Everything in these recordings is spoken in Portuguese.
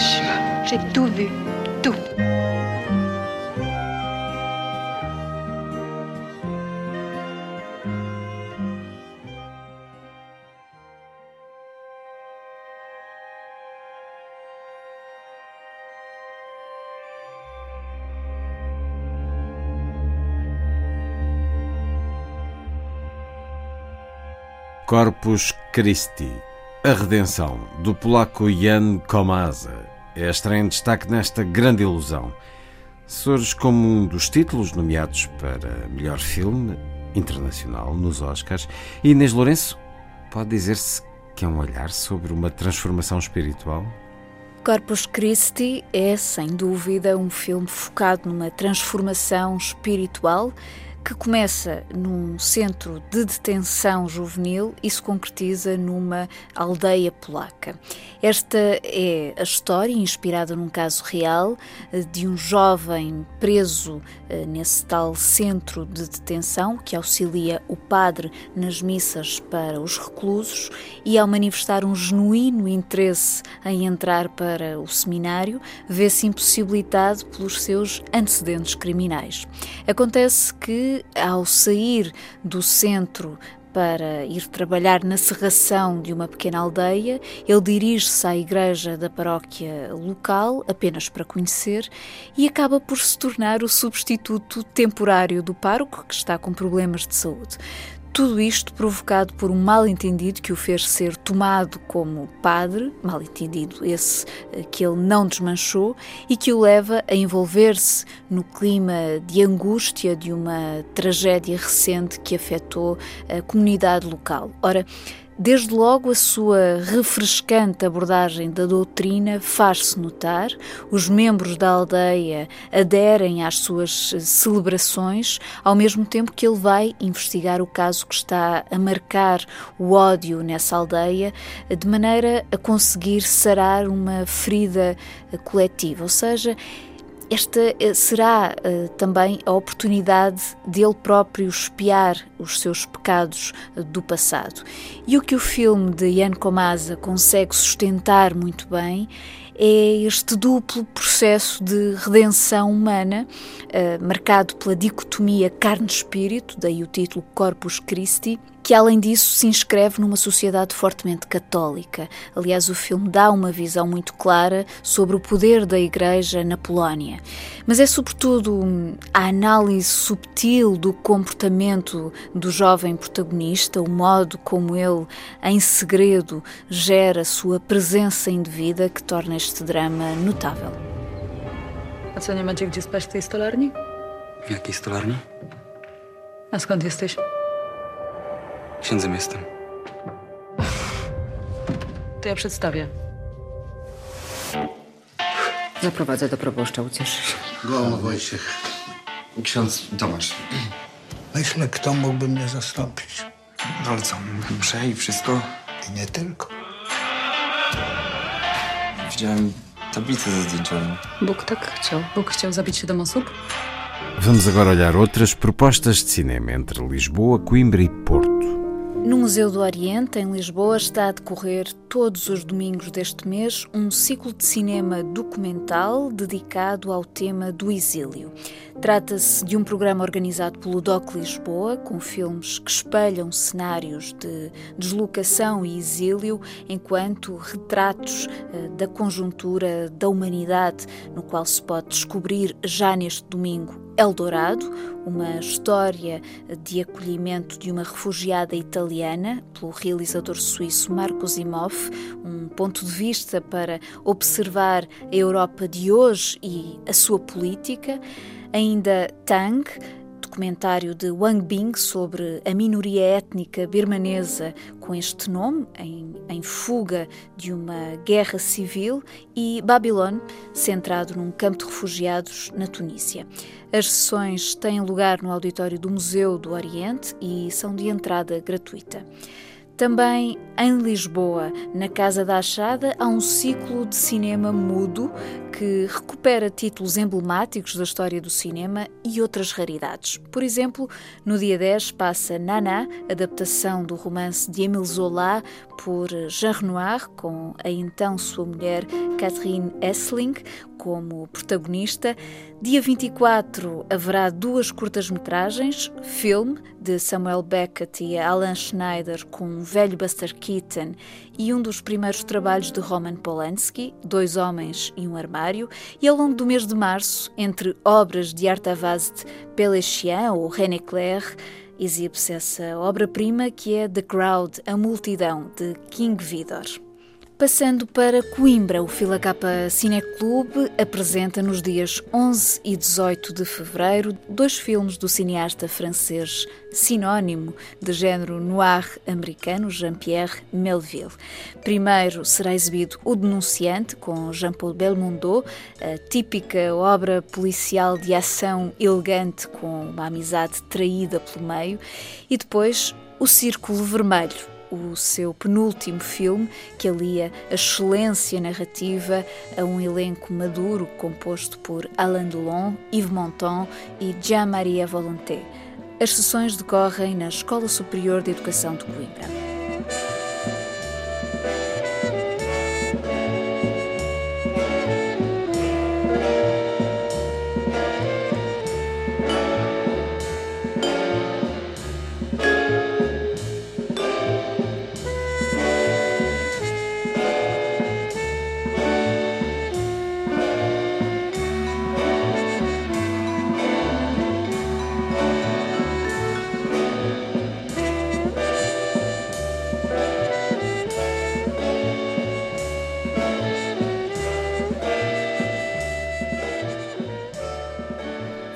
J'ai tout vu. Tout. Corpus Christi, a redenção, do polaco Jan Komasa, é em destaque nesta grande ilusão. Surge como um dos títulos nomeados para melhor filme internacional nos Oscars. E Inês Lourenço, pode dizer-se que é um olhar sobre uma transformação espiritual? Corpus Christi é, sem dúvida, um filme focado numa transformação espiritual que começa num centro de detenção juvenil e se concretiza numa aldeia polaca. Esta é a história, inspirada num caso real, de um jovem preso eh, nesse tal centro de detenção que auxilia o padre nas missas para os reclusos e, ao manifestar um genuíno interesse em entrar para o seminário, vê-se impossibilitado pelos seus antecedentes criminais. Acontece que ao sair do centro para ir trabalhar na serração de uma pequena aldeia, ele dirige-se à igreja da paróquia local, apenas para conhecer, e acaba por se tornar o substituto temporário do pároco, que está com problemas de saúde. Tudo isto provocado por um mal-entendido que o fez ser tomado como padre, mal-entendido esse eh, que ele não desmanchou, e que o leva a envolver-se no clima de angústia de uma tragédia recente que afetou a comunidade local. Ora, Desde logo, a sua refrescante abordagem da doutrina faz-se notar, os membros da aldeia aderem às suas celebrações, ao mesmo tempo que ele vai investigar o caso que está a marcar o ódio nessa aldeia, de maneira a conseguir sarar uma ferida coletiva. Ou seja, esta eh, será uh, também a oportunidade dele próprio espiar os seus pecados uh, do passado. E o que o filme de Ian Komasa consegue sustentar muito bem é este duplo processo de redenção humana, uh, marcado pela dicotomia carne-espírito, daí o título Corpus Christi, que além disso se inscreve numa sociedade fortemente católica. Aliás, o filme dá uma visão muito clara sobre o poder da Igreja na Polónia. Mas é sobretudo a análise subtil do comportamento do jovem protagonista, o modo como ele, em segredo, gera sua presença indevida que torna este drama notável. A co, nie macie gdzie spać w tej stolarni? W jakiej stolarni? A skąd jesteś? Księdzem jestem. To ja przedstawię. Zaprowadzę do proboszcza, ucieszysz się. Gołąb Wojciech. Ksiądz Tomasz. Myślę, kto mógłby mnie zastąpić. No ale co, i wszystko? I nie tylko. Widziałem tablicę ze zdjęciami. Bóg tak chciał. Bóg chciał zabić siedem osób? Vamos agora olhar outras propostas de cinema entre Lisboa, Coimbra e Porto. No Museu do Oriente, em Lisboa, está a decorrer todos os domingos deste mês um ciclo de cinema documental dedicado ao tema do exílio. Trata-se de um programa organizado pelo DOC Lisboa, com filmes que espelham cenários de deslocação e exílio enquanto retratos eh, da conjuntura da humanidade, no qual se pode descobrir já neste domingo Eldorado, uma história de acolhimento de uma refugiada italiana pelo realizador suíço Marco Zimoff, um ponto de vista para observar a Europa de hoje e a sua política. Ainda Tang, documentário de Wang Bing sobre a minoria étnica birmanesa com este nome, em, em fuga de uma guerra civil, e Babylon, centrado num campo de refugiados na Tunísia. As sessões têm lugar no auditório do Museu do Oriente e são de entrada gratuita. Também em Lisboa, na Casa da Achada, há um ciclo de cinema mudo que recupera títulos emblemáticos da história do cinema e outras raridades. Por exemplo, no dia 10 passa Nana, adaptação do romance de Émile Zola por Jean Renoir, com a então sua mulher Catherine Essling como protagonista. Dia 24 haverá duas curtas-metragens, filme de Samuel Beckett e Alan Schneider com um velho Buster Keaton e um dos primeiros trabalhos de Roman Polanski, Dois Homens e um Armário, e ao longo do mês de março, entre obras de Artavast Pelechian ou René Clair, exibe-se essa obra-prima que é The Crowd, A Multidão, de King Vidor. Passando para Coimbra, o Filacapa Cineclube apresenta nos dias 11 e 18 de fevereiro dois filmes do cineasta francês sinónimo de género noir americano Jean-Pierre Melville. Primeiro será exibido O Denunciante, com Jean-Paul Belmondo, a típica obra policial de ação elegante com uma amizade traída pelo meio, e depois O Círculo Vermelho, o seu penúltimo filme, que alia a excelência narrativa a um elenco maduro composto por Alain Delon, Yves Montand e Jean-Marie Volonté. As sessões decorrem na Escola Superior de Educação de Coimbra.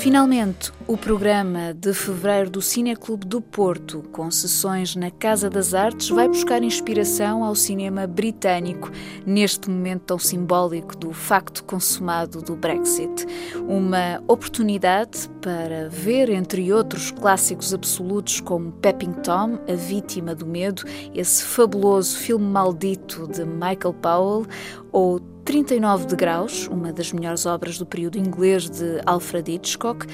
Finalmente, o programa de fevereiro do Cineclube do Porto, com sessões na Casa das Artes, vai buscar inspiração ao cinema britânico, neste momento tão simbólico do facto consumado do Brexit. Uma oportunidade para ver, entre outros clássicos absolutos como Pepping Tom, A Vítima do Medo, esse fabuloso filme maldito de Michael Powell, ou 39 de Graus, uma das melhores obras do período inglês de Alfred Hitchcock,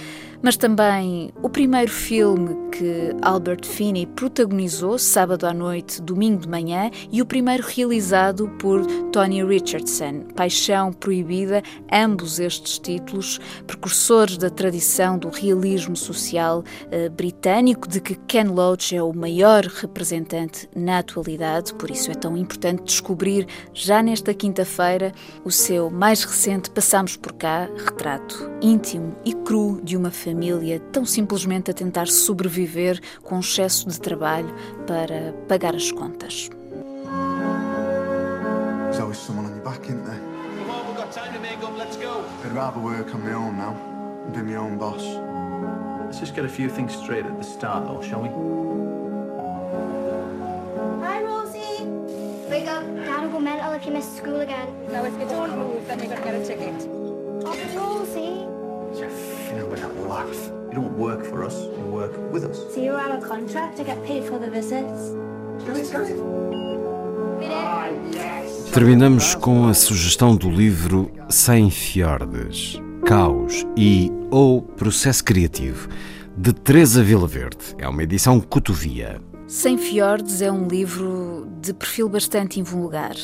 mas também o primeiro filme que Albert Finney protagonizou sábado à noite, domingo de manhã, e o primeiro realizado por Tony Richardson, Paixão Proibida, ambos estes títulos precursores da tradição do realismo social eh, britânico, de que Ken Loach é o maior representante na atualidade, por isso é tão importante descobrir já nesta quinta-feira o seu mais recente Passamos por cá, retrato íntimo e cru de uma família tão simplesmente a tentar sobreviver com excesso de trabalho para pagar as contas. There's always someone on your back, isn't there? Come on, we've got time to make up. Let's go. I'd rather work on my own now and be my own boss. Let's just get a few things straight at the start, though, shall we? Go mental if you miss school again. No, if you don't move, then you're going to get a ticket. Oh, Rosie. Know, with that laugh. You don't work for us, you work with us. So you're on a contract to get paid for the visits? Terminamos com a sugestão do livro Sem Fiordes, Caos e ou Processo Criativo, de Teresa Vilaverde. É uma edição cotovia. Sem Fiordes é um livro de perfil bastante invulgar.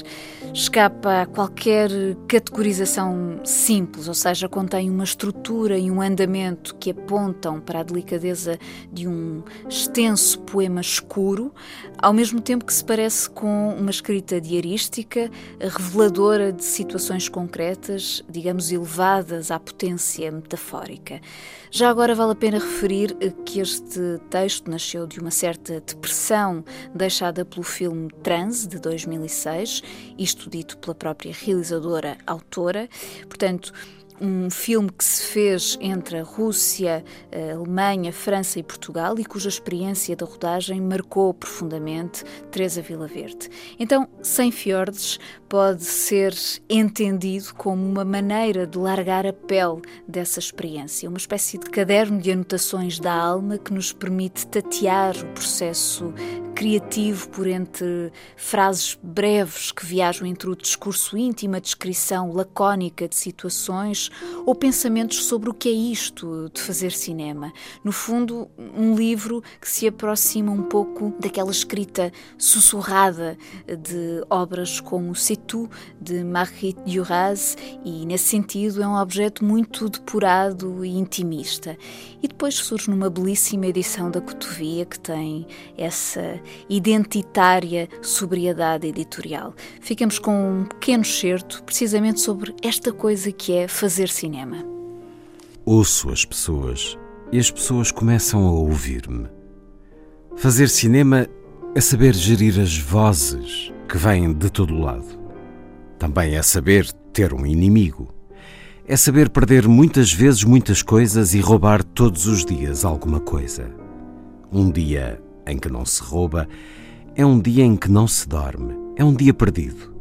Escapa a qualquer categorização simples, ou seja, contém uma estrutura e um andamento que apontam para a delicadeza de um extenso poema escuro, ao mesmo tempo que se parece com uma escrita diarística, reveladora de situações concretas, digamos, elevadas à potência metafórica. Já agora vale a pena referir que este texto nasceu de uma certa depressão deixada pelo filme Trans, de 2006, isto dito pela própria realizadora autora. Portanto, um filme que se fez entre a Rússia, a Alemanha, França e Portugal e cuja experiência da rodagem marcou profundamente Teresa Verde. Então, Sem Fiordes pode ser entendido como uma maneira de largar a pele dessa experiência, uma espécie de caderno de anotações da alma que nos permite tatear o processo criativo por entre frases breves que viajam entre o discurso íntimo, a descrição lacónica de situações ou pensamentos sobre o que é isto de fazer cinema. No fundo, um livro que se aproxima um pouco daquela escrita sussurrada de obras como C'est tout, de Marguerite Duras, e nesse sentido é um objeto muito depurado e intimista. E depois surge numa belíssima edição da Cotovia que tem essa identitária sobriedade editorial. Ficamos com um pequeno certo precisamente sobre esta coisa que é fazer cinema. Ouço as pessoas e as pessoas começam a ouvir-me. Fazer cinema é saber gerir as vozes que vêm de todo lado. Também é saber ter um inimigo. É saber perder muitas vezes muitas coisas e roubar todos os dias alguma coisa. Um dia em que não se rouba é um dia em que não se dorme, é um dia perdido.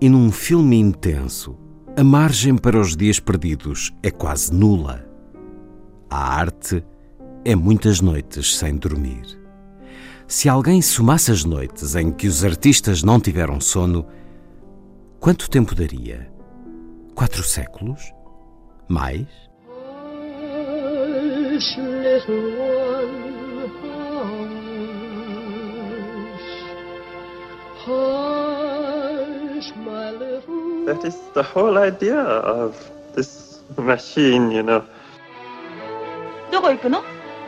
E num filme intenso, a margem para os dias perdidos é quase nula. A arte é muitas noites sem dormir. Se alguém somasse as noites em que os artistas não tiveram sono, quanto tempo daria? Quatro séculos? Mais? That is the whole idea of this machine, you know. どこ行くの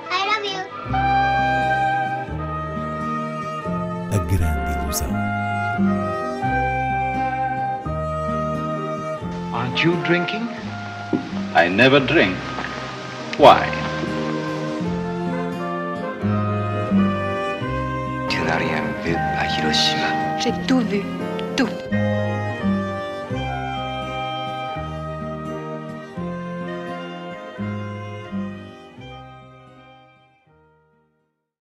I love you. A grande ilusão. Aren't you drinking? I never drink. Why? Tu n'as rien vu à Hiroshima. J'ai tout vu.